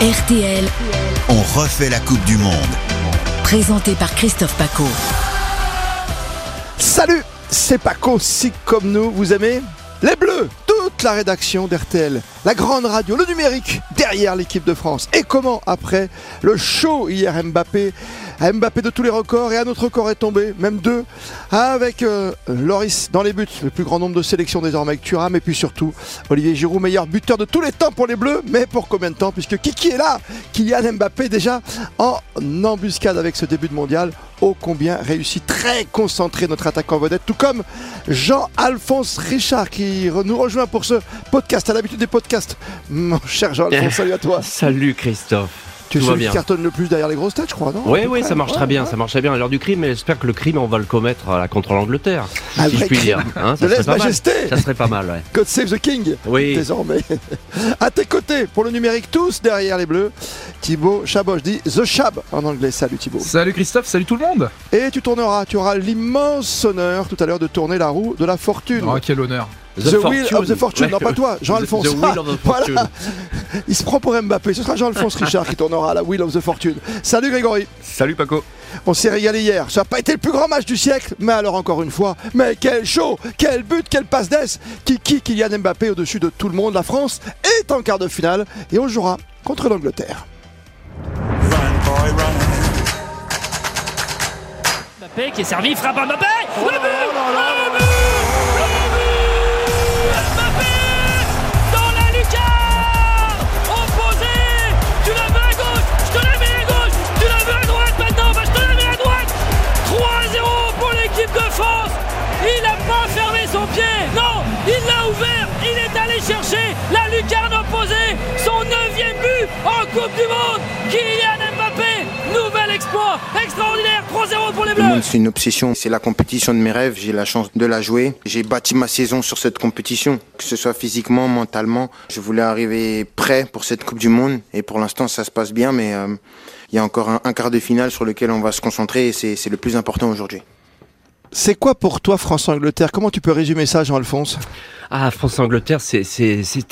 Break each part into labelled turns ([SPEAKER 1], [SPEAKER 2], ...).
[SPEAKER 1] RTL,
[SPEAKER 2] On refait la Coupe du Monde.
[SPEAKER 1] présenté par Christophe Paco.
[SPEAKER 3] Salut, c'est Paco, si comme nous, vous aimez les Bleus, la rédaction d'RTL, la grande radio, le numérique, derrière l'équipe de France. Et comment, après le show hier Mbappé, Mbappé de tous les records, et un autre record est tombé, même deux, avec euh, Loris dans les buts, le plus grand nombre de sélections désormais avec Thuram, et puis surtout Olivier Giroud, meilleur buteur de tous les temps pour les Bleus, mais pour combien de temps Puisque Kiki est là, Kylian Mbappé déjà en embuscade avec ce début de mondial, ô combien réussi, très concentré notre attaquant vedette, tout comme Jean-Alphonse Richard qui nous rejoint pour ce podcast, à l'habitude des podcasts. Mon cher Jean-Alphonse, salut à toi.
[SPEAKER 4] Salut Christophe.
[SPEAKER 3] Tu es
[SPEAKER 4] Tout va
[SPEAKER 3] celui
[SPEAKER 4] bien.
[SPEAKER 3] qui cartonne le plus derrière les grosses têtes, je crois, non?
[SPEAKER 4] Oui, oui,
[SPEAKER 3] près,
[SPEAKER 4] ça marche
[SPEAKER 3] ouais,
[SPEAKER 4] très bien,
[SPEAKER 3] ouais.
[SPEAKER 4] ça marche très bien à l'heure du crime, mais j'espère que le crime, on va le commettre à la contre l'Angleterre,
[SPEAKER 3] Un
[SPEAKER 4] si je puis
[SPEAKER 3] crime.
[SPEAKER 4] dire. Hein,
[SPEAKER 3] De
[SPEAKER 4] ça, serait pas mal.
[SPEAKER 3] lèse-majesté.
[SPEAKER 4] ça serait pas mal, ouais.
[SPEAKER 3] God Save the King
[SPEAKER 4] Oui.
[SPEAKER 3] désormais. À tes côtés, pour le numérique, tous derrière les bleus, Thibaut Chabot, je dis The Chab en anglais. Salut Thibaut.
[SPEAKER 5] Salut Christophe, salut tout le monde
[SPEAKER 3] Et tu tourneras, tu auras l'immense honneur tout à l'heure de tourner la roue de la fortune.
[SPEAKER 5] Oh quel honneur
[SPEAKER 3] The, Wheel of the Fortune,
[SPEAKER 4] Ouais.
[SPEAKER 3] non pas toi, Jean-Alphonse.
[SPEAKER 4] The Wheel of the Fortune.
[SPEAKER 3] Voilà. Il se prend pour Mbappé, ce sera Jean-Alphonse Richard qui tournera la Wheel of the Fortune. Salut Grégory.
[SPEAKER 5] Salut Paco
[SPEAKER 3] On s'est régalé hier. Ça n'a pas été le plus grand match du siècle, mais alors encore une fois, mais quel show, quel but, quelle passe d'ess. Kiki Kylian Mbappé au-dessus de tout le monde. La France est en quart de finale et on jouera contre l'Angleterre.
[SPEAKER 6] Mbappé qui est servi, frappe à Mbappé Le but Le but son pied Non Il l'a ouvert Il est allé chercher la lucarne opposée Son neuvième but en Coupe du Monde Kylian Mbappé Nouvel exploit Extraordinaire 3-0 pour les
[SPEAKER 7] Le
[SPEAKER 6] Bleus
[SPEAKER 7] c'est une obsession. C'est la compétition de mes rêves. J'ai la chance de la jouer. J'ai bâti ma saison sur cette compétition, que ce soit physiquement, mentalement. Je voulais arriver prêt pour cette Coupe du Monde. Et pour l'instant, ça se passe bien, mais euh, il y a encore un, un quart de finale sur lequel on va se concentrer et c'est le plus important aujourd'hui.
[SPEAKER 3] C'est quoi pour toi France-Angleterre Comment tu peux résumer ça, Jean-Alphonse?
[SPEAKER 4] Ah, France-Angleterre, c'est-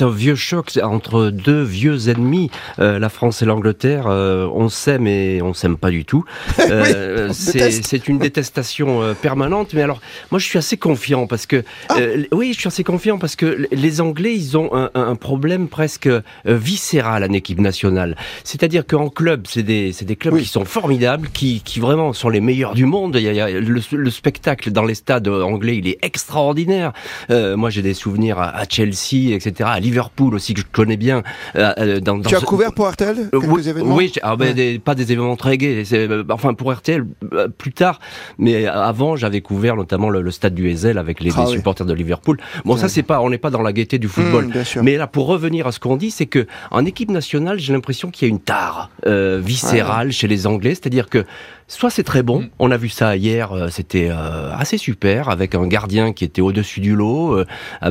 [SPEAKER 4] un vieux choc entre deux vieux ennemis, euh, la France et l'Angleterre. euh, on s'aime et on s'aime pas du tout. Euh, c'est une détestation permanente. Mais alors, moi, je suis assez confiant parce que,
[SPEAKER 3] Ah.
[SPEAKER 4] oui, je suis assez confiant parce que les Anglais, ils ont un, un problème presque viscéral en équipe nationale. C'est-à-dire qu'en club, c'est des, c'est des clubs
[SPEAKER 3] Oui.
[SPEAKER 4] qui sont formidables, qui, qui vraiment sont les meilleurs du monde. Il y a, il y a le, le spectacle dans les stades anglais, il est extraordinaire. Moi, j'ai des souvenirs à, à Chelsea, etc., à Liverpool aussi que je connais bien. euh, euh, dans, dans
[SPEAKER 3] Tu as
[SPEAKER 4] ce-
[SPEAKER 3] couvert pour RTL
[SPEAKER 4] euh,
[SPEAKER 3] quelques
[SPEAKER 4] oui,
[SPEAKER 3] événements
[SPEAKER 4] oui, ah,
[SPEAKER 3] Ouais.
[SPEAKER 4] des- pas des événements très gais. Enfin, pour RTL, plus tard. Mais avant, j'avais couvert notamment le, le stade du Ezel avec les,
[SPEAKER 3] Ah
[SPEAKER 4] les
[SPEAKER 3] oui.
[SPEAKER 4] supporters de Liverpool. Bon,
[SPEAKER 3] Ouais.
[SPEAKER 4] ça, c'est pas, on n'est pas dans la gaieté du football.
[SPEAKER 3] Mmh.
[SPEAKER 4] Mais là, pour revenir à ce qu'on dit, c'est que en équipe nationale, j'ai l'impression qu'il y a une tare euh, viscérale chez les Anglais, c'est-à-dire que soit c'est très bon, on a vu ça hier, c'était euh, assez super, avec un gardien qui était au-dessus du lot, euh,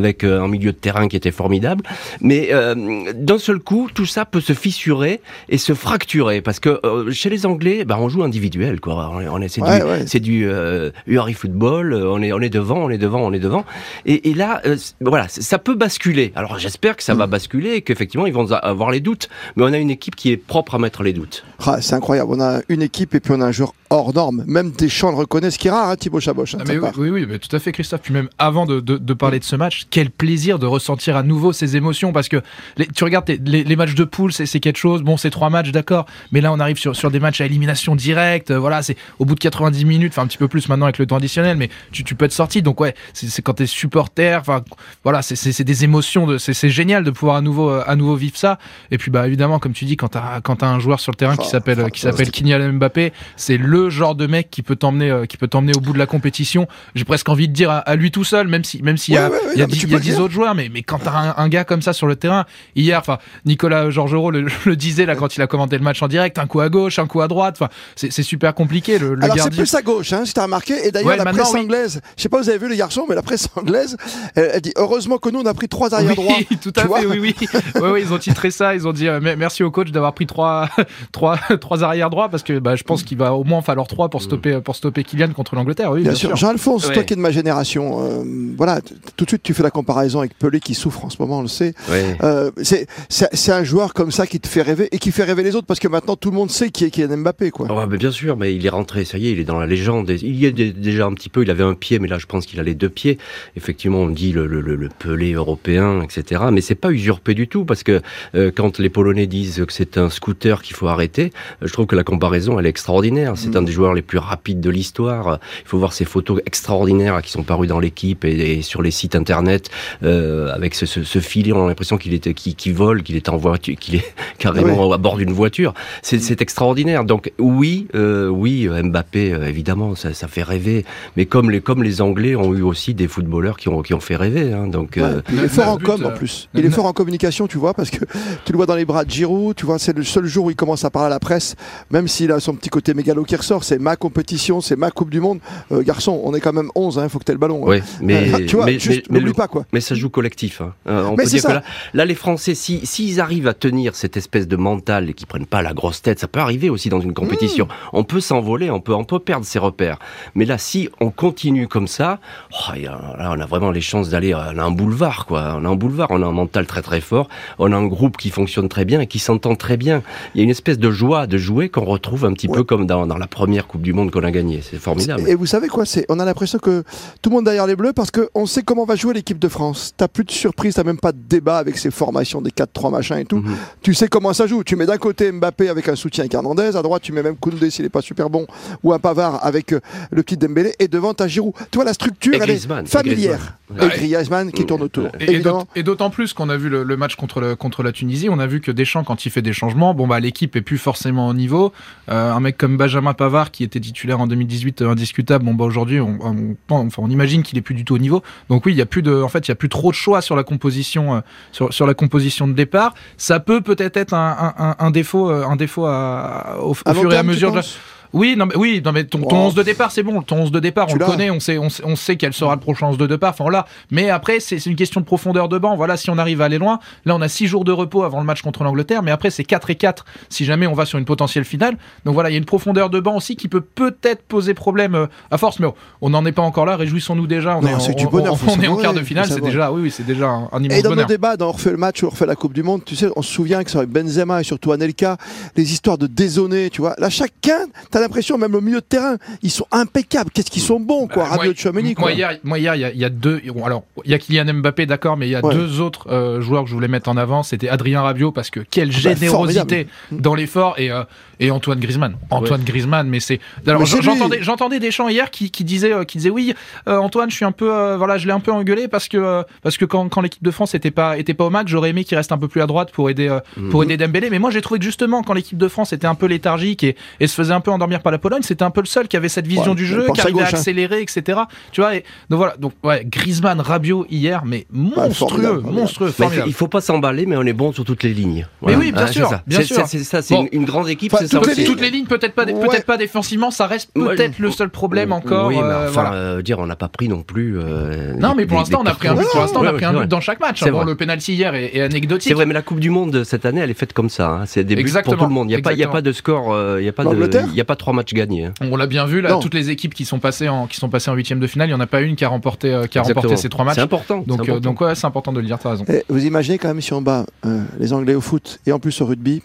[SPEAKER 4] avec euh, un milieu de terrain qui était formidable, mais euh, d'un seul coup, tout ça peut se fissurer et se fracturer, parce que euh, chez les Anglais, bah, on joue individuel, quoi. On est, on est- c'est
[SPEAKER 3] Ouais,
[SPEAKER 4] du,
[SPEAKER 3] ouais.
[SPEAKER 4] c'est du euh, Harry football, on est, on est devant, on est devant, on est devant, et, et là, voilà, ça peut basculer. Alors j'espère que ça
[SPEAKER 3] Mm.
[SPEAKER 4] va basculer et qu'effectivement ils vont avoir les doutes, mais on a une équipe qui est propre à mettre les doutes.
[SPEAKER 3] Ah, c'est incroyable. On a une équipe et puis on a un joueur hors norme. Même Deschamps le reconnaît, ce qui est rare, hein, Thibaut Chaboch. hein,
[SPEAKER 5] Ah, mais oui, oui, oui, mais tout à fait Christophe. Puis même avant de, de- de parler de ce match, quel plaisir de ressentir à nouveau ces émotions parce que les- tu regardes les, les matchs de poule, c'est quelque chose. Bon, c'est trois matchs, d'accord, mais là on arrive sur, sur des matchs à élimination directe. euh, Voilà, c'est au bout de 90 minutes, enfin un petit peu plus maintenant avec le temps additionnel, mais tu, tu peux être sorti. Donc ouais, c'est quand t'es supporter. Enfin voilà, c'est- des émotions. de- C'est génial de pouvoir à nouveau euh, à nouveau vivre ça. Et puis bah évidemment, comme tu dis, quand t'as un joueur sur le terrain
[SPEAKER 3] Oh,
[SPEAKER 5] qui s'appelle Kylian Mbappé, c'est le genre de mec qui peut t'emmener euh, qui peut t'emmener au bout de la compétition. J'ai presque envie de dire à, à lui tout seul, même si même s'il y a
[SPEAKER 3] Ouais,
[SPEAKER 5] y a
[SPEAKER 3] non, mais
[SPEAKER 5] dix-
[SPEAKER 3] tu
[SPEAKER 5] il y a
[SPEAKER 3] peux le
[SPEAKER 5] 10
[SPEAKER 3] dire.
[SPEAKER 5] autres joueurs, mais mais quand t'as un, un gars comme ça sur le terrain, hier, enfin Nicolas Georgerot le, le disait là quand il a commenté le match en direct, un coup à gauche, un coup à droite, enfin c'est super compliqué le, le
[SPEAKER 3] Alors c'est plus à gauche, hein, si t'as remarqué. Et d'ailleurs, la presse
[SPEAKER 5] oui.
[SPEAKER 3] anglaise, je sais pas, vous avez vu les garçons, mais la presse anglaise, elle, elle dit heureusement que nous on a pris trois arrière droits.
[SPEAKER 5] Oui, tout à fait, oui, oui. Ouais, ils ont titré ça, ils ont dit euh, me- merci au coach d'avoir pris trois, trois, trois arrière droits parce que bah, je pense qu'il va au moins alors 3 pour stopper, pour stopper Kylian contre l'Angleterre. Oui,
[SPEAKER 3] Bien, sûr. Jean-Alphonse,
[SPEAKER 4] Ouais.
[SPEAKER 3] toi qui es de ma génération, euh, voilà, tout de suite tu fais la comparaison avec Pelé qui souffre en ce moment, on le sait.
[SPEAKER 4] Ouais.
[SPEAKER 3] Euh, c'est un joueur comme ça qui te fait rêver et qui fait rêver les autres parce que maintenant tout le monde sait qui est Kylian Mbappé, quoi.
[SPEAKER 4] Mais bien sûr, mais il est rentré, ça y est, il est dans la légende. Il y est dé- déjà un petit peu, il avait un pied, mais là je pense qu'il a les deux pieds. Effectivement, on dit le, le, le, le Pelé européen, etc. Mais c'est pas usurpé du tout, parce que euh, quand les Polonais disent que c'est un scooter qu'il faut arrêter, je trouve que la comparaison, elle est extraordinaire. C'est un des joueurs les plus rapides de l'histoire. Il faut voir ces photos extraordinaires qui sont parues dans l'équipe et, et sur les sites internet, euh, avec ce, ce, ce filet, on a l'impression qu'il était, qu'il vole, qu'il est en voiture, qu'il est carrément à bord d'une voiture. C'est extraordinaire. Donc oui, euh, oui, Mbappé, euh, évidemment, ça, ça fait rêver. Mais comme les comme les Anglais ont eu aussi des footballeurs qui ont qui ont fait rêver. Hein, donc
[SPEAKER 3] Ouais,
[SPEAKER 4] euh,
[SPEAKER 3] il est fort en com en plus. Il est fort en communication, tu vois, parce que tu le vois dans les bras de Giroud. Tu vois, c'est le seul jour où il commence à parler à la presse, même s'il a son petit côté mégalo qui ressort. C'est ma compétition, c'est ma Coupe du Monde. Euh, garçon, on est quand même 11, il faut que tu aies le ballon. hein.
[SPEAKER 4] ouais, mais
[SPEAKER 3] Euh, tu vois,
[SPEAKER 4] mais,
[SPEAKER 3] juste
[SPEAKER 4] mais- mais
[SPEAKER 3] n'oublie
[SPEAKER 4] le-
[SPEAKER 3] pas quoi.
[SPEAKER 4] Mais ça joue collectif. Hein. Euh, on peut que
[SPEAKER 3] ça.
[SPEAKER 4] là, là, les Français, si s'ils arrivent à tenir cette espèce de mental et qu'ils prennent pas la grosse tête, ça peut arriver aussi dans une compétition.
[SPEAKER 3] Mmh.
[SPEAKER 4] On peut s'envoler, on peut on peut perdre ses repères. Mais là, si on continue comme ça, oh, là, on a vraiment les chances d'aller. On a un boulevard, quoi. On a un boulevard. On a un mental très très fort. On a un groupe qui fonctionne très bien et qui s'entend très bien. Il y a une espèce de joie de jouer qu'on retrouve un petit
[SPEAKER 3] Ouais.
[SPEAKER 4] peu comme dans, dans la première Coupe du Monde qu'on a gagnée. C'est formidable.
[SPEAKER 3] Et vous savez quoi c'est On a l'impression que tout le monde derrière les Bleus parce qu'on sait comment va jouer l'équipe de France. T'as plus de surprise, t'as même pas de débat avec ces formations des 4-3 machin et tout.
[SPEAKER 4] Mhm.
[SPEAKER 3] Tu sais comment ça joue. Tu mets d'un côté Mbappé avec un soutien avec Hernandez, à droite tu mets même Koundé s'il est pas super bon, ou un Pavard avec euh, le petit Dembélé, et devant t'as Giroud. Tu vois la structure, elle est familière. Et Griezmann qui tourne autour.
[SPEAKER 5] Et, d'autant plus qu'on a vu le, le match contre, le, contre la Tunisie, on a vu que Deschamps, quand il fait des changements, bon bah l'équipe est plus forcément au niveau. Euh, un mec comme Benjamin Pavard, qui était titulaire en 2018, euh, indiscutable, bon bah aujourd'hui, on, on, on- enfin, on imagine qu'il est plus du tout au niveau. Donc oui, il y a plus de, en fait, il y a plus trop de choix sur la composition, euh, sur, sur la composition de départ. Ça peut peut-être être un, un, un- un défaut, euh, un défaut à, au, au fur et à mesure de la, oui, non, mais, oui, non, mais ton, ton
[SPEAKER 3] Oh.
[SPEAKER 5] 11 de départ, c'est bon. Ton 11 de départ,
[SPEAKER 3] Tu
[SPEAKER 5] on le connaît, on sait, on sait, on sait quel sera le prochain 11 de départ. Enfin, voilà. Mais après, c'est c'est une question de profondeur de banc. Voilà, si on arrive à aller loin. Là, on a 6 jours de repos avant le match contre l'Angleterre. Mais après, c'est 4 et 4 si jamais on va sur une potentielle finale. Donc voilà, il y a une profondeur de banc aussi qui peut peut-être poser problème euh, à force. Mais on n'en est pas encore là. Réjouissons-nous déjà. On
[SPEAKER 3] Non,
[SPEAKER 5] est, en-
[SPEAKER 3] c'est du
[SPEAKER 5] on-
[SPEAKER 3] bonheur,
[SPEAKER 5] on-
[SPEAKER 3] faut
[SPEAKER 5] on est en
[SPEAKER 3] savourer,
[SPEAKER 5] quart de finale. C'est déjà, oui, oui, c'est déjà un, un immense
[SPEAKER 3] Et dans nos
[SPEAKER 5] bonheur.
[SPEAKER 3] débats, dans On refait le match On refait la Coupe du Monde, tu sais, on se souvient que ça avec Benzema et surtout Anelka, les histoires de dézoner, tu vois. Là, chacun, t'as l'impression, même au milieu de terrain, ils sont impeccables. Qu'est-ce qu'ils sont bons, quoi.
[SPEAKER 5] Bah,
[SPEAKER 3] Rabiot
[SPEAKER 5] moi-
[SPEAKER 3] de Chouameni, quoi.
[SPEAKER 5] Moi hier, moi hier, il y, a- il y a deux. bon, alors, il y a Kylian Mbappé, d'accord, mais il y a
[SPEAKER 3] Ouais.
[SPEAKER 5] deux autres euh, joueurs que je voulais mettre en avant. C'était Adrien Rabiot parce que quelle
[SPEAKER 3] bah,
[SPEAKER 5] générosité dans l'effort et euh, et Antoine Griezmann. Antoine Griezmann, mais c'est. Alors j'entendais j'entendais Deschamps hier qui, qui disait euh, qui disait oui euh, Antoine, je suis un peu euh, voilà, je l'ai un peu engueulé parce que euh, parce que quand, quand l'équipe de France était pas était pas au max, j'aurais aimé qu'il reste un peu plus à droite pour aider euh,
[SPEAKER 3] Mhm.
[SPEAKER 5] pour aider Dembélé. Mais moi j'ai trouvé que justement quand l'équipe de France était un peu léthargique et, et se faisait un peu endormir par la Pologne, c'était un peu le seul qui avait cette vision
[SPEAKER 3] Ouais,
[SPEAKER 5] du jeu, qui arrivait à
[SPEAKER 3] gauche, hein.
[SPEAKER 5] accélérer, etc. Tu vois, et, donc voilà, donc ouais, Griezmann, Rabiot hier, mais monstrueux, monstrueux, formidable.
[SPEAKER 4] il faut pas s'emballer, mais on est bon sur toutes les lignes.
[SPEAKER 5] Mais oui, bien
[SPEAKER 4] c'est
[SPEAKER 5] sûr,
[SPEAKER 4] ça.
[SPEAKER 5] bien
[SPEAKER 4] C'est-
[SPEAKER 5] sûr.
[SPEAKER 4] c'est- ça, c'est
[SPEAKER 5] Bon.
[SPEAKER 4] une, une grande équipe,
[SPEAKER 3] Enfin,
[SPEAKER 4] ça
[SPEAKER 3] toutes les lignes.
[SPEAKER 5] Toutes les lignes, peut-être pas,
[SPEAKER 3] Ouais.
[SPEAKER 5] peut-être pas défensivement, ça reste peut-être le seul problème encore.
[SPEAKER 4] Oui, mais
[SPEAKER 5] euh,
[SPEAKER 4] enfin, euh, dire, on n'a pas pris non plus. euh,
[SPEAKER 5] Non, mais pour l'instant, on a pris un but.
[SPEAKER 4] cartons.
[SPEAKER 5] Pour l'instant, on a
[SPEAKER 4] Ouais,
[SPEAKER 5] pris
[SPEAKER 4] ouais,
[SPEAKER 5] un
[SPEAKER 4] c'est
[SPEAKER 5] but
[SPEAKER 4] vrai.
[SPEAKER 5] dans chaque match.
[SPEAKER 4] C'est
[SPEAKER 5] Bon,
[SPEAKER 4] vrai.
[SPEAKER 5] le penalty hier est, anecdotique.
[SPEAKER 4] C'est vrai, mais la Coupe du Monde de cette année, elle est faite comme ça. hein. C'est des buts
[SPEAKER 5] Exactement,
[SPEAKER 4] pour tout le monde. Il n'y a, pas- il y a
[SPEAKER 5] exactement.
[SPEAKER 4] pas de score, il n'y a, pas de-
[SPEAKER 3] L'Angleterre
[SPEAKER 4] il y a pas trois matchs gagnés. hein.
[SPEAKER 5] On l'a bien vu là,
[SPEAKER 3] Non.
[SPEAKER 5] toutes les équipes qui sont passées en qui sont passées en huitième de finale, il y en a pas une qui a remporté euh, qui a
[SPEAKER 4] Exactement.
[SPEAKER 5] remporté ces trois matchs.
[SPEAKER 4] C'est important.
[SPEAKER 5] Donc
[SPEAKER 4] c'est
[SPEAKER 5] euh,
[SPEAKER 4] important.
[SPEAKER 5] donc ouais, c'est important de le dire. T'as raison.
[SPEAKER 3] Et vous imaginez quand même si on bat euh, les Anglais au foot et en plus au rugby,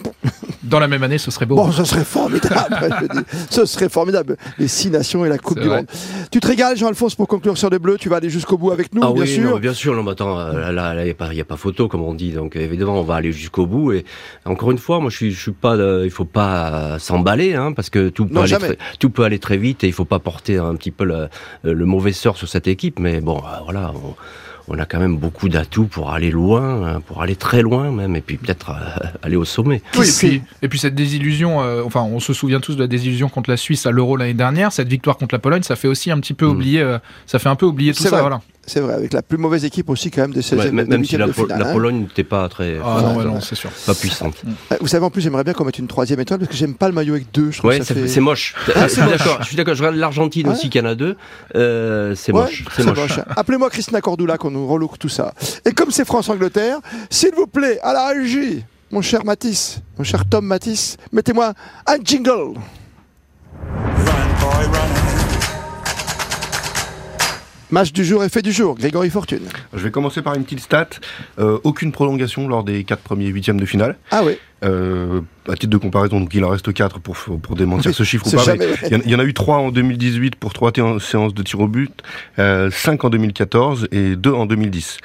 [SPEAKER 5] Dans la même année, ce serait beau.
[SPEAKER 3] bon, ce serait formidable. je dis. ce serait formidable. Les six nations et la Coupe du
[SPEAKER 5] vrai.
[SPEAKER 3] Monde. Tu te régales, Jean-Alphonse, pour conclure sur les Bleus? Tu vas aller jusqu'au bout avec nous,
[SPEAKER 4] Ah
[SPEAKER 3] bien
[SPEAKER 4] oui,
[SPEAKER 3] sûr.
[SPEAKER 4] non, bien sûr. Non, mais attends, là, il n'y a, pas- y a pas photo, comme on dit. Donc, évidemment, on va aller jusqu'au bout. Et encore une fois, moi, je suis, je suis pas. euh, il faut pas euh, s'emballer, hein, parce que tout peut,
[SPEAKER 3] Non,
[SPEAKER 4] aller
[SPEAKER 3] jamais.
[SPEAKER 4] très, tout peut aller très vite et il faut pas porter un petit peu le, le mauvais sort sur cette équipe. Mais bon, euh, voilà. On, on a quand même beaucoup d'atouts pour aller loin, hein, pour aller très loin même, et puis peut-être euh, aller au sommet.
[SPEAKER 5] Oui, et puis, et puis cette désillusion, euh, enfin, on se souvient tous de la désillusion contre la Suisse à l'Euro l'année dernière. Cette victoire contre la Pologne, ça fait aussi un petit peu
[SPEAKER 4] Mm.
[SPEAKER 5] oublier, euh, ça fait un peu oublier tout ça. Voilà.
[SPEAKER 3] C'est vrai, avec la plus mauvaise équipe aussi quand même de 16e
[SPEAKER 4] Ouais, même
[SPEAKER 3] de
[SPEAKER 4] même si la,
[SPEAKER 3] de finale,
[SPEAKER 4] la
[SPEAKER 3] hein.
[SPEAKER 4] Pologne n'était pas très,
[SPEAKER 5] Ah
[SPEAKER 3] Ouais,
[SPEAKER 5] non, ouais, non, c'est sûr.
[SPEAKER 4] pas puissante.
[SPEAKER 3] Euh, Vous savez, en plus, j'aimerais bien qu'on mette une troisième étoile parce que j'aime pas le maillot avec deux. Je
[SPEAKER 4] Ouais, c'est
[SPEAKER 3] fait...
[SPEAKER 4] moche.
[SPEAKER 3] Ah,
[SPEAKER 4] je suis
[SPEAKER 3] moche.
[SPEAKER 4] d'accord. Je suis d'accord. Je regarde l'Argentine
[SPEAKER 3] Ouais.
[SPEAKER 4] aussi, qu'il y en a deux. Euh, c'est
[SPEAKER 3] Ouais,
[SPEAKER 4] moche. C'est moche.
[SPEAKER 3] Appelez-moi Christina Cordula qu'on nous relook tout ça. Et comme c'est France-Angleterre, s'il vous plaît, à la régie, mon cher Matisse, mon cher Tom Matisse, mettez-moi un jingle. Match du jour, effet du jour, Grégory Fortune.
[SPEAKER 8] Je vais commencer par une petite stat. Euh, aucune prolongation lors des quatre premiers huitièmes de finale.
[SPEAKER 3] Ah oui,
[SPEAKER 8] Euh, à titre de comparaison, donc il en reste 4 pour, pour démentir ce chiffre ou pas.
[SPEAKER 3] jamais
[SPEAKER 8] mais
[SPEAKER 3] vrai.
[SPEAKER 8] Il y, en- a eu 3 en 2018 pour 3 séances de tir au but, euh, 5 en 2014 et 2 en 2010.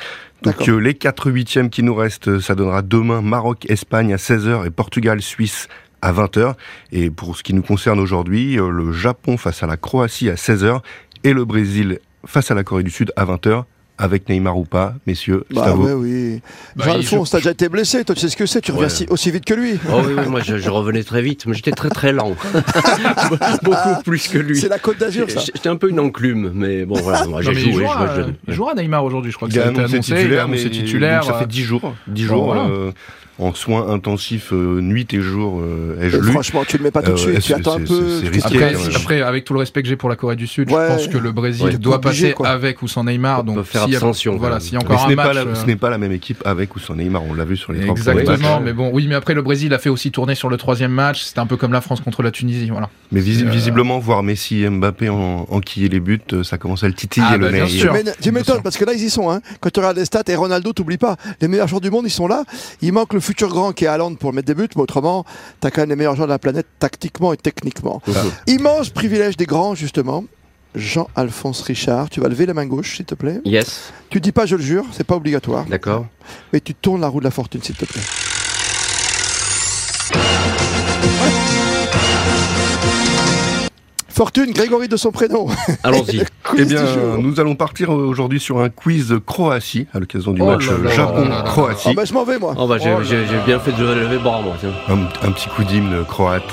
[SPEAKER 8] Donc euh, les 4 huitièmes qui nous restent, ça donnera demain Maroc-Espagne à 16h et Portugal-Suisse à 20h. Et pour ce qui nous concerne aujourd'hui, le Japon face à la Croatie à 16h et le Brésil face à la Corée du Sud à 20h. Avec Neymar ou pas, messieurs, c'est
[SPEAKER 3] bah
[SPEAKER 8] à vous.
[SPEAKER 3] ouais, oui.
[SPEAKER 5] Bah,
[SPEAKER 3] Jean-Alphonse,
[SPEAKER 5] je-
[SPEAKER 3] t'as déjà été blessé, toi tu sais ce que c'est, tu reviens
[SPEAKER 8] Ouais.
[SPEAKER 3] si- aussi vite que lui.
[SPEAKER 4] Oh oui, oui, moi je, je revenais très vite, mais j'étais très très lent. Beaucoup plus que lui.
[SPEAKER 3] C'est la Côte d'Azur ça.
[SPEAKER 4] J'étais un peu une enclume, mais bon voilà, moi
[SPEAKER 5] Non,
[SPEAKER 4] j'ai
[SPEAKER 5] mais il
[SPEAKER 4] joué, je
[SPEAKER 5] jouera, euh,
[SPEAKER 4] jeune.
[SPEAKER 5] il jouera Neymar aujourd'hui, je crois que
[SPEAKER 8] Il
[SPEAKER 5] ça a été
[SPEAKER 8] annoncé
[SPEAKER 5] annoncé, il a
[SPEAKER 8] titulaire,
[SPEAKER 5] annoncé
[SPEAKER 8] mais
[SPEAKER 5] titulaire.
[SPEAKER 8] ça fait
[SPEAKER 5] euh,
[SPEAKER 8] 10 jours, 10
[SPEAKER 5] bon,
[SPEAKER 8] jours
[SPEAKER 5] voilà.
[SPEAKER 8] euh, en soins intensifs, euh, nuit et jour, euh, ai-je
[SPEAKER 3] Euh,
[SPEAKER 8] lu.
[SPEAKER 3] franchement, tu le mets pas tout de
[SPEAKER 8] Euh,
[SPEAKER 3] suite, tu attends un peu.
[SPEAKER 5] Après, après, avec tout le respect que j'ai pour la Corée du Sud,
[SPEAKER 3] Ouais.
[SPEAKER 5] je pense que le Brésil
[SPEAKER 4] Ouais.
[SPEAKER 5] doit passer avec ou sans Neymar.
[SPEAKER 4] On
[SPEAKER 5] Donc,
[SPEAKER 4] peut faire
[SPEAKER 5] s'il y a-
[SPEAKER 4] abstention,
[SPEAKER 5] Voilà,
[SPEAKER 4] quand
[SPEAKER 5] s'il y a
[SPEAKER 8] Mais
[SPEAKER 5] encore
[SPEAKER 8] ce
[SPEAKER 5] un
[SPEAKER 8] n'est
[SPEAKER 5] match.
[SPEAKER 8] pas, la,
[SPEAKER 5] euh,
[SPEAKER 8] ce n'est pas la même équipe avec ou sans Neymar, on l'a vu sur les trois
[SPEAKER 5] Exactement, mais bon, oui, mais après le Brésil a fait aussi tourner sur le troisième match. C'était un peu comme la France contre la Tunisie, voilà.
[SPEAKER 8] Mais visi- visiblement, voir Messi et Mbappé en, enquiller les buts, ça commence à le titiller
[SPEAKER 5] Ah,
[SPEAKER 8] le
[SPEAKER 5] bah, sûr.
[SPEAKER 3] Tu m'étonnes parce que là ils y sont. Hein. Quand tu regardes les stats et Ronaldo, t'oublies pas, les meilleurs joueurs du monde ils sont là. Il manque le futur grand qui est Haaland pour mettre des buts, mais autrement, t'as quand même les meilleurs joueurs de la planète tactiquement et techniquement. Immense privilège des grands justement. Jean-Alphonse Richard, tu vas lever la main gauche s'il te plaît?
[SPEAKER 4] Yes,
[SPEAKER 3] Tu dis pas je le jure, c'est pas obligatoire,
[SPEAKER 4] d'accord.
[SPEAKER 3] mais tu tournes la roue de la fortune s'il te plaît. Fortune, Grégory de son prénom.
[SPEAKER 4] Allons-y.
[SPEAKER 8] Eh bien, nous allons partir aujourd'hui sur un quiz Croatie, à l'occasion du
[SPEAKER 5] Oh
[SPEAKER 8] match. Japon-Croatie.
[SPEAKER 3] Ah bah je m'en vais moi.
[SPEAKER 4] Oh bah j'ai
[SPEAKER 5] Oh
[SPEAKER 4] bien fait de lever le bras moi. tiens.
[SPEAKER 8] Un, un petit coup d'hymne croate.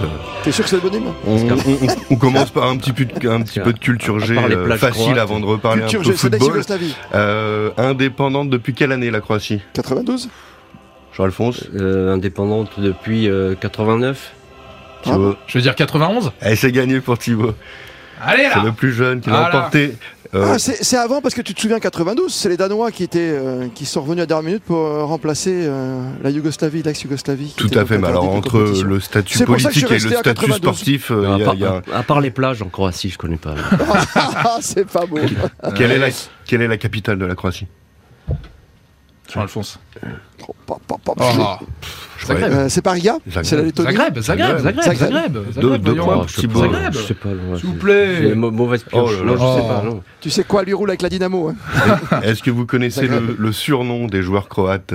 [SPEAKER 3] T'es sûr que c'est le bon hymne
[SPEAKER 8] On, on- on- on commence par un petit peu de, un petit peu de culture G, euh, facile
[SPEAKER 4] croates.
[SPEAKER 8] avant de reparler
[SPEAKER 3] Culture
[SPEAKER 8] un peu
[SPEAKER 3] G, c'est
[SPEAKER 8] football. Euh, indépendante depuis quelle année la Croatie?
[SPEAKER 3] 92
[SPEAKER 8] Jean-Alphonse?
[SPEAKER 4] Euh, indépendante depuis euh, 89.
[SPEAKER 8] Thibaut
[SPEAKER 5] Je veux dire 91
[SPEAKER 8] Eh, c'est gagné pour Thibaut.
[SPEAKER 5] Allez
[SPEAKER 8] C'est le plus jeune qui l'a
[SPEAKER 5] Ah
[SPEAKER 8] emporté. Euh,
[SPEAKER 3] Ah, c'est avant parce que tu te souviens 92, c'est les Danois qui étaient euh, qui sont revenus à dernière minute pour euh, remplacer euh, la Yougoslavie, l'ex-yougoslavie.
[SPEAKER 8] tout à fait, mais alors entre le statut politique et le statut
[SPEAKER 3] 92.
[SPEAKER 8] sportif, euh,
[SPEAKER 4] à,
[SPEAKER 8] il y a-
[SPEAKER 4] part,
[SPEAKER 8] il y a-
[SPEAKER 4] à part les plages en Croatie, je connais pas.
[SPEAKER 3] Ah, c'est pas beau.
[SPEAKER 8] quelle, est la, quelle est la capitale de la Croatie
[SPEAKER 5] Jean-Alphonse.
[SPEAKER 3] Oh, pop, pop, pop.
[SPEAKER 5] Oh,
[SPEAKER 8] Je croyais-
[SPEAKER 5] Zagreb.
[SPEAKER 3] Euh, c'est pas Riga
[SPEAKER 8] Zagreb.
[SPEAKER 3] C'est la Lettonie
[SPEAKER 5] Zagreb, Zagreb, Zagreb,
[SPEAKER 3] Zagreb.
[SPEAKER 5] Zagreb,
[SPEAKER 8] Deux- points.
[SPEAKER 4] pas,
[SPEAKER 5] Zagreb.
[SPEAKER 4] je sais pas.
[SPEAKER 5] S'il vous
[SPEAKER 4] c'est-
[SPEAKER 5] plaît.
[SPEAKER 4] J'ai une mau- mauvaise
[SPEAKER 8] Oh
[SPEAKER 4] pioche.
[SPEAKER 8] là.
[SPEAKER 4] je sais
[SPEAKER 5] Oh.
[SPEAKER 4] pas. non.
[SPEAKER 3] Tu sais quoi, lui roule avec la Dynamo hein
[SPEAKER 8] Est-ce que vous connaissez le, le surnom des joueurs croates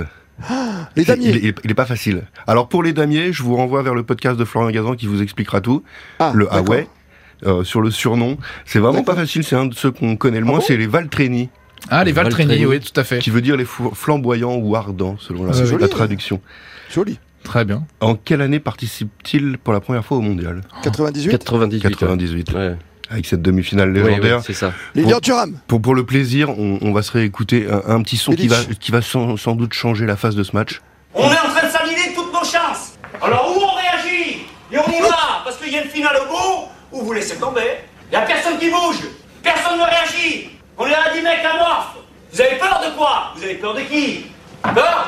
[SPEAKER 3] Les
[SPEAKER 8] il,
[SPEAKER 3] damiers.
[SPEAKER 8] il- il est pas facile. Alors pour les damiers, je vous renvoie vers le podcast de Florian Gazan qui vous expliquera tout.
[SPEAKER 3] Ah,
[SPEAKER 8] le. Huawei. euh, sur le surnom, c'est vraiment pas facile, c'est un de ceux qu'on connaît le
[SPEAKER 3] Ah
[SPEAKER 8] moins,
[SPEAKER 3] bon
[SPEAKER 8] c'est les Valtréni,
[SPEAKER 5] Ah, les Valtréni,
[SPEAKER 4] Valtréni.
[SPEAKER 5] oui, tout à fait.
[SPEAKER 8] qui veut dire les flamboyants ou ardents, selon la,
[SPEAKER 3] joli.
[SPEAKER 8] traduction.
[SPEAKER 3] Joli.
[SPEAKER 5] Très bien.
[SPEAKER 8] En quelle année participe-t-il pour la première fois au mondial
[SPEAKER 3] 98
[SPEAKER 4] 98. ouais.
[SPEAKER 8] 98.
[SPEAKER 4] Ouais.
[SPEAKER 8] Avec cette demi-finale
[SPEAKER 4] Oui, oui,
[SPEAKER 8] légendaire.
[SPEAKER 4] c'est ça.
[SPEAKER 3] Lilian Thuram.
[SPEAKER 8] Pour, pour le plaisir, on, on va se réécouter un, un petit son qui va,
[SPEAKER 3] Bilic.
[SPEAKER 8] qui va sans, sans doute changer la face de ce match.
[SPEAKER 9] On est en train de s'annihiler toutes nos chances. Alors ou on réagit? Et on y va parce qu'il y a une finale au bout, ou vous laissez tomber. Il y a personne qui bouge, personne ne réagit. On est là 10 mecs amorphes. Vous avez peur de quoi? Vous avez peur de qui?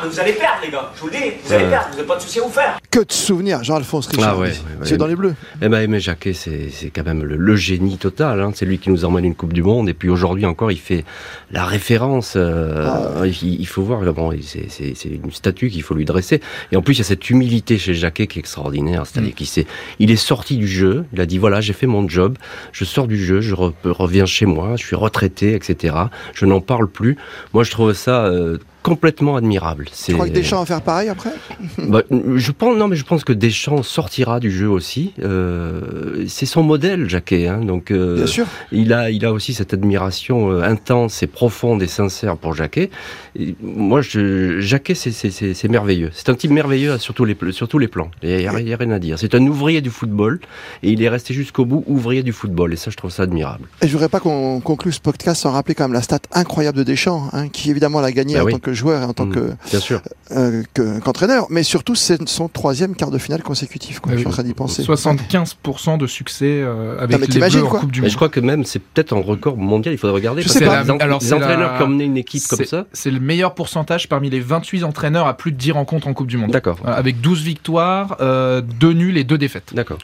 [SPEAKER 9] Mais vous allez perdre les gars, je vous le dis, vous allez perdre, vous n'avez pas de soucis à vous faire.
[SPEAKER 3] Que de souvenirs, Jean-Alphonse Richard.
[SPEAKER 4] Ah ouais,
[SPEAKER 3] lui.
[SPEAKER 4] ouais, ouais.
[SPEAKER 3] C'est dans les bleus.
[SPEAKER 4] Eh ben, Aimé Jacquet, c'est c'est quand même le, le génie total. hein. C'est lui qui nous emmène une Coupe du Monde. Et puis aujourd'hui encore, il fait la référence. euh,
[SPEAKER 3] Ah.
[SPEAKER 4] il, il faut voir, bon, c'est- une statue qu'il faut lui dresser. Et en plus, il y a cette humilité chez Jacquet qui est extraordinaire. C'est-à-dire qu'il s'est- il est sorti du jeu. Il a dit voilà, j'ai fait mon job. Je sors du jeu. Je re- reviens chez moi. Je suis retraité, etc. Je n'en parle plus. Moi, je trouve ça. euh, complètement admirable.
[SPEAKER 3] Tu crois que Deschamps va faire pareil après
[SPEAKER 4] bah, je pense non, mais je pense que Deschamps sortira du jeu aussi. Euh, c'est son modèle, Jacquet. Hein, donc, euh,
[SPEAKER 3] Bien sûr.
[SPEAKER 4] il a, il a aussi cette admiration euh, intense et profonde et sincère pour Jacquet. Et moi, je, Jacquet, c'est, merveilleux. C'est un type merveilleux sur tous les, sur tous les plans. Il n'y a, rien à dire. C'est un ouvrier du football et il est resté jusqu'au bout ouvrier du football. Et ça, je trouve ça admirable.
[SPEAKER 3] Et je voudrais pas qu'on conclue ce podcast sans rappeler quand même la stat incroyable de Deschamps, hein, qui évidemment l'a gagné
[SPEAKER 4] Bah
[SPEAKER 3] en
[SPEAKER 4] oui.
[SPEAKER 3] tant que joueur et en tant
[SPEAKER 4] Mm,
[SPEAKER 3] que,
[SPEAKER 4] Bien sûr.
[SPEAKER 3] euh, que- qu'entraîneur, mais surtout c'est son troisième quart de finale consécutif. Quoi.
[SPEAKER 5] Ah
[SPEAKER 3] Je suis en train d'y penser.
[SPEAKER 5] 75% de succès euh, avec
[SPEAKER 3] mais
[SPEAKER 5] les
[SPEAKER 3] t'imagines,
[SPEAKER 5] Bleus en
[SPEAKER 3] quoi.
[SPEAKER 5] Coupe du Monde.
[SPEAKER 4] je crois que même c'est peut-être un record mondial. Il faudrait regarder.
[SPEAKER 3] Je
[SPEAKER 4] parce
[SPEAKER 3] sais
[SPEAKER 4] que
[SPEAKER 3] pas.
[SPEAKER 4] Les, en-
[SPEAKER 5] Alors,
[SPEAKER 4] les
[SPEAKER 5] c'est
[SPEAKER 4] entraîneurs
[SPEAKER 5] la-
[SPEAKER 4] qui ont mené une équipe comme ça.
[SPEAKER 5] C'est le meilleur pourcentage parmi les 28 entraîneurs à plus de 10 rencontres en Coupe du Monde.
[SPEAKER 4] D'accord.
[SPEAKER 5] Euh, Avec 12 victoires, euh, 2 nuls et 2 défaites.
[SPEAKER 4] D'accord.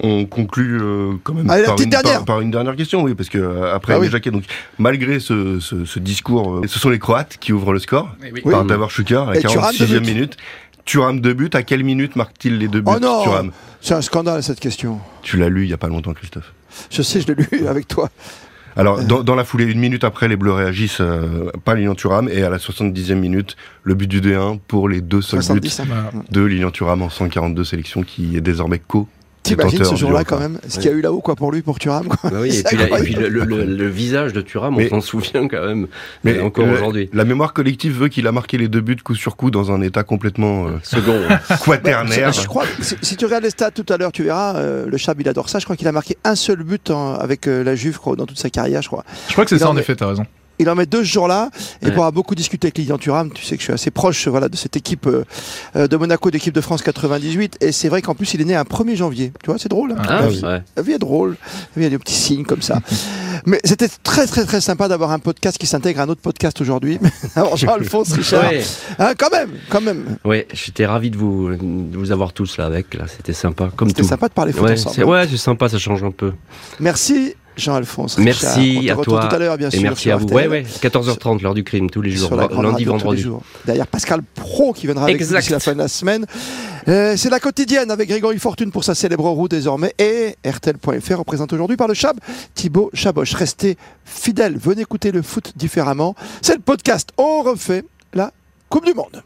[SPEAKER 8] On conclut euh, quand même
[SPEAKER 3] Allez,
[SPEAKER 8] par, une,
[SPEAKER 3] dernière.
[SPEAKER 8] par- par une dernière question, oui, parce que euh, après
[SPEAKER 3] Ah oui.
[SPEAKER 8] Jacquet, donc malgré ce, ce- ce discours, euh, ce sont les Croates qui ouvrent le score
[SPEAKER 5] Oui.
[SPEAKER 8] par
[SPEAKER 4] Oui.
[SPEAKER 8] Davor Šuker à la
[SPEAKER 3] Et Thuram, deux
[SPEAKER 8] 46e
[SPEAKER 3] buts.
[SPEAKER 8] minute. Thuram deux buts. À quelle minute marque-t-il les deux buts
[SPEAKER 3] Oh non
[SPEAKER 8] Thuram?
[SPEAKER 3] C'est un scandale cette question.
[SPEAKER 8] Tu l'as lu il y a pas longtemps, Christophe.
[SPEAKER 3] Je sais, je l'ai lu avec toi.
[SPEAKER 8] Alors, dans, dans la foulée, une minute après, les Bleus réagissent, euh, pas Lilian Thuram, et à la 70e minute, le but du D1 pour les deux seuls
[SPEAKER 3] 70.
[SPEAKER 8] buts
[SPEAKER 3] hein.
[SPEAKER 8] De Lilian Thuram en 142 sélections, qui est désormais co.
[SPEAKER 3] T'imagines ce jour-là quand même Ce qu'il y a eu là-haut quoi pour lui, pour Thuram quoi.
[SPEAKER 4] Bah oui, et puis, la- et
[SPEAKER 3] incroyable.
[SPEAKER 4] puis le, le- le- le visage de Thuram, on s'en souvient quand même,
[SPEAKER 8] Mais
[SPEAKER 4] mais encore
[SPEAKER 8] euh,
[SPEAKER 4] aujourd'hui.
[SPEAKER 8] La mémoire collective veut qu'il a marqué les deux buts coup sur coup dans un état complètement euh,
[SPEAKER 4] Second.
[SPEAKER 8] quaternaire.
[SPEAKER 3] Je crois, si, si tu regardes les stats tout à l'heure, tu verras, euh, le Chab il adore ça. Je crois qu'il a marqué un seul but en- avec euh, la Juve crois, dans toute sa carrière, je crois.
[SPEAKER 5] Je crois que c'est ça
[SPEAKER 3] en
[SPEAKER 5] effet, t'as raison.
[SPEAKER 3] Il en met deux ce jour-là. Et
[SPEAKER 4] Ouais.
[SPEAKER 3] pour avoir beaucoup discuté avec Lilian Thuram, tu sais que je suis assez proche voilà, de cette équipe euh, euh, de Monaco, d'équipe de France 98. Et c'est vrai qu'en plus, il est né un 1er janvier. Tu vois, c'est drôle. hein.
[SPEAKER 4] Ah,
[SPEAKER 3] la, vie,
[SPEAKER 4] ouais.
[SPEAKER 3] la vie est drôle. La vie a des petits signes comme ça. Mais c'était très, très, très sympa d'avoir un podcast qui s'intègre à un autre podcast aujourd'hui. Alors, Jean-Alphonse Richard.
[SPEAKER 4] Ouais,
[SPEAKER 3] Hein, quand même, quand même.
[SPEAKER 4] ouais, j'étais ravi de vous, de vous avoir tous là avec. Là, c'était sympa, comme
[SPEAKER 3] C'était sympa de parler foot ensemble.
[SPEAKER 4] c'est ouais, c'est sympa, ça change un peu.
[SPEAKER 3] Merci Jean-Alphonse.
[SPEAKER 4] Merci à toi
[SPEAKER 3] tout à l'heure, bien
[SPEAKER 4] Et
[SPEAKER 3] sûr.
[SPEAKER 4] merci à vous. Ouais, ouais, 14h30, l'heure du crime, tous les jours,
[SPEAKER 3] sur la
[SPEAKER 4] lundi, vendredi.
[SPEAKER 3] Derrière Pascal Pro qui viendra avec nous
[SPEAKER 4] Exact.
[SPEAKER 3] d'ici la fin de la semaine. Euh, c'est la quotidienne avec Grégory Fortune pour sa célèbre roue désormais et RTL.fr représente aujourd'hui par le Chab Thibaut Chaboche. Restez fidèles, venez écouter le foot différemment. C'est le podcast On refait la Coupe du Monde.